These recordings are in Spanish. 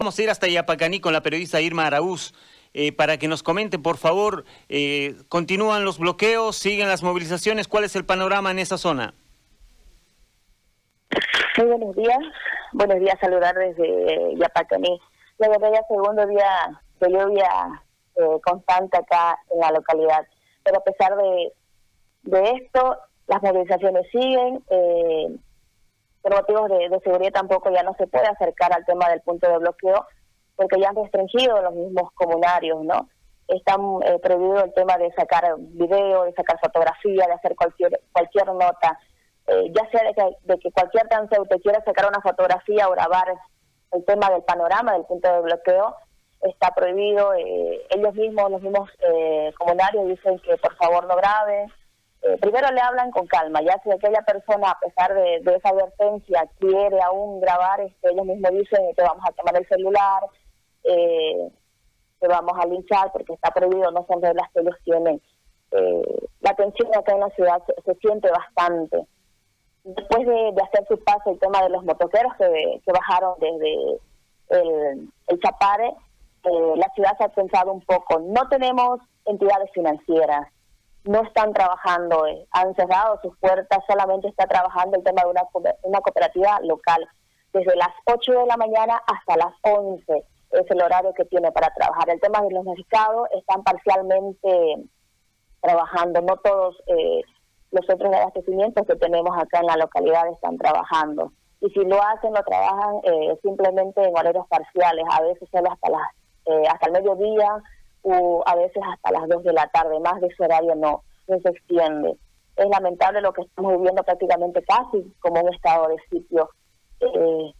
Vamos a ir hasta Yapacaní con la periodista Irma Araúz. Eh, para que nos comente, por favor, eh, ¿continúan los bloqueos? ¿Siguen las movilizaciones? ¿Cuál es el panorama en esa zona? Muy buenos días. Buenos días, saludar desde Yapacaní. La verdad, ya segundo día de lluvia eh, constante acá en la localidad. Pero a pesar de, de esto, las movilizaciones siguen. Por motivos de, seguridad tampoco ya no se puede acercar al tema del punto de bloqueo porque ya han restringido los mismos comunarios, ¿no? Están eh, prohibido el tema de sacar video, de sacar fotografía, de hacer cualquier cualquier nota, eh, ya sea de que, de que cualquier transeúnte quiera sacar una fotografía o grabar el tema del panorama del punto de bloqueo, está prohibido. Eh, ellos mismos, los mismos eh, comunarios dicen que por favor no graben, eh, primero le hablan con calma, ya si aquella persona, a pesar de, esa advertencia, quiere aún grabar, este, ellos mismos dicen que vamos a tomar el celular, eh, que vamos a linchar porque está prohibido, no son reglas que ellos tienen. Eh, la tensión acá en la ciudad se, siente bastante. Después de, hacer su paso el tema de los motoqueros que, bajaron desde el, Chapare, la ciudad se ha pensado un poco. No tenemos entidades financieras, no están trabajando, eh, han cerrado sus puertas, solamente está trabajando el tema de una, una cooperativa local. Desde las 8 de la mañana hasta las 11 es el horario que tiene para trabajar. El tema de los mercados están parcialmente trabajando, no todos eh, los otros abastecimientos que tenemos acá en la localidad están trabajando. Y si lo hacen, lo trabajan eh, simplemente en horarios parciales, a veces solo hasta, las, hasta el mediodía, a veces hasta las 2 de la tarde, más de ese horario no, no se extiende. Es lamentable lo que estamos viviendo prácticamente casi como un estado de sitio. Eh,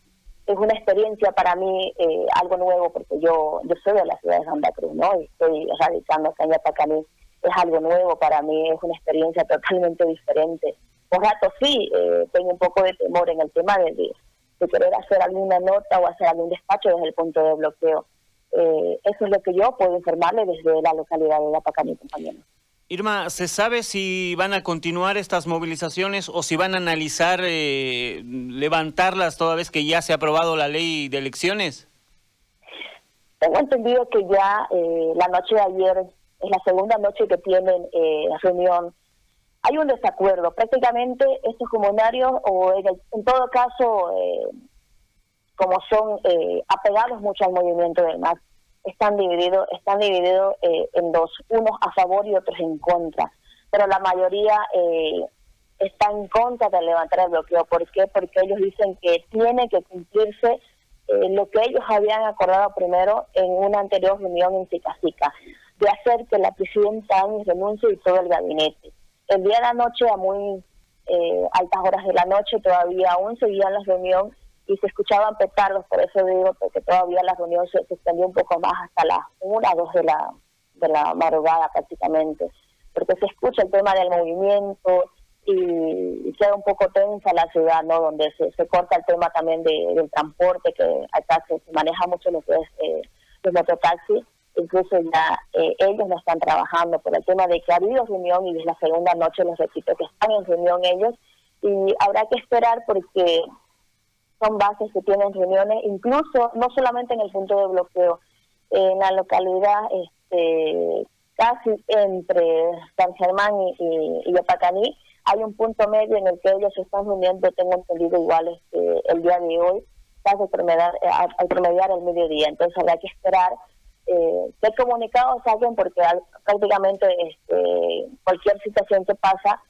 es una experiencia para mí eh, algo nuevo porque yo yo soy de la ciudad de Santa Cruz, ¿no? Y estoy radicando acá en Yapacaní. Es algo nuevo para mí, es una experiencia totalmente diferente. Por rato sí, eh, tengo un poco de temor en el tema de, de querer hacer alguna nota o hacer algún despacho desde el punto de bloqueo eh, eso es lo que yo puedo informarle desde la localidad de Apacán, compañero. Irma, ¿se sabe si van a continuar estas movilizaciones o si van a analizar eh, levantarlas toda vez que ya se ha aprobado la ley de elecciones? Tengo entendido que ya eh, la noche de ayer es la segunda noche que tienen eh, la reunión. Hay un desacuerdo. Prácticamente estos comunarios, o en, todo caso, eh, como son eh, apegados mucho al movimiento del MAS, están divididos están divididos eh, en dos, unos a favor y otros en contra. Pero la mayoría eh, está en contra de levantar el bloqueo. ¿Por qué? Porque ellos dicen que tiene que cumplirse eh, lo que ellos habían acordado primero en una anterior reunión en Sicacica, de hacer que la presidenta Áñez renuncie y todo el gabinete. El día de la noche, a muy altas horas de la noche, todavía aún seguían la reunión y se escuchaban petardos, por eso digo que todavía la reunión se, extendió un poco más hasta las una, dos de la, de la madrugada prácticamente, porque se escucha el tema del movimiento y, queda un poco tensa la ciudad, ¿no? Donde se, se corta el tema también de, del transporte, que acá se, maneja mucho lo es eh, los mototaxis, incluso ya eh, ellos no están trabajando por el tema de que ha habido reunión y desde la segunda noche les repito que están en reunión ellos y habrá que esperar porque son bases que tienen reuniones, incluso no solamente en el punto de bloqueo, en la localidad este, casi entre San Germán y, y, hay un punto medio en el que ellos están reuniendo, tengo entendido igual este, el día de hoy, casi eh, al promediar el mediodía. Entonces habrá que esperar eh, qué comunicados saquen porque prácticamente este, cualquier situación que pasa,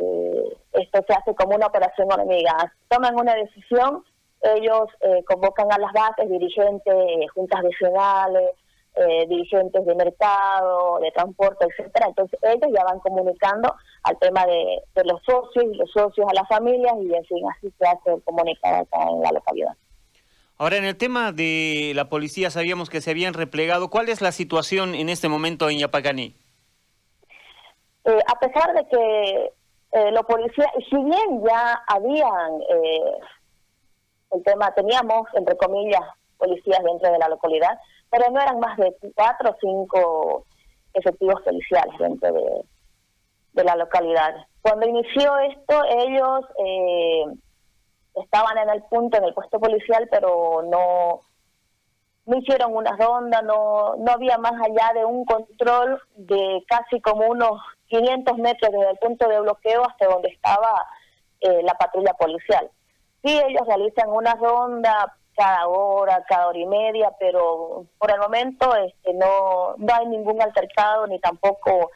eh, esto se hace como una operación hormiga. Toman una decisión ellos eh, convocan a las bases, dirigentes, juntas nacionales, eh, dirigentes de mercado, de transporte, etcétera. Entonces ellos ya van comunicando al tema de, los socios los socios a las familias y en fin, así se hace comunicar acá en la localidad. Ahora, en el tema de la policía, sabíamos que se habían replegado. ¿Cuál es la situación en este momento en Yapacaní? Eh, a pesar de que eh, los policías, si bien ya habían el tema, teníamos, entre comillas, policías dentro de la localidad, pero no eran más de cuatro o cinco efectivos policiales dentro de, de la localidad. Cuando inició esto, ellos eh, estaban en el punto, en el puesto policial, pero no, no hicieron una ronda, no, no había más allá de un control de casi como unos 500 metros desde el punto de bloqueo hasta donde estaba eh, la patrulla policial. Sí, ellos realizan una ronda cada hora, cada hora y media, pero por el momento este, no, no hay ningún altercado ni tampoco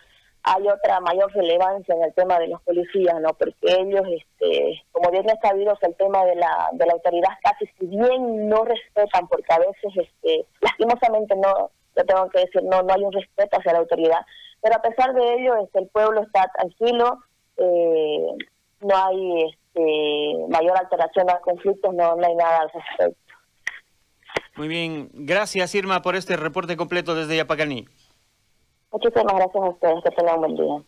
hay otra mayor relevancia en el tema de los policías, ¿no? Porque ellos, este, como bien es sabido, el tema de la, de la autoridad casi si bien no respetan, porque a veces, este, lastimosamente no, lo tengo que decir, no, no hay un respeto hacia la autoridad, pero a pesar de ello, este, el pueblo está tranquilo, eh, no hay este, mayor alteración a conflictos, no, no hay nada al respecto. Muy bien, gracias Irma por este reporte completo desde Yapacaní. Muchísimas gracias a ustedes, que tengan un buen día.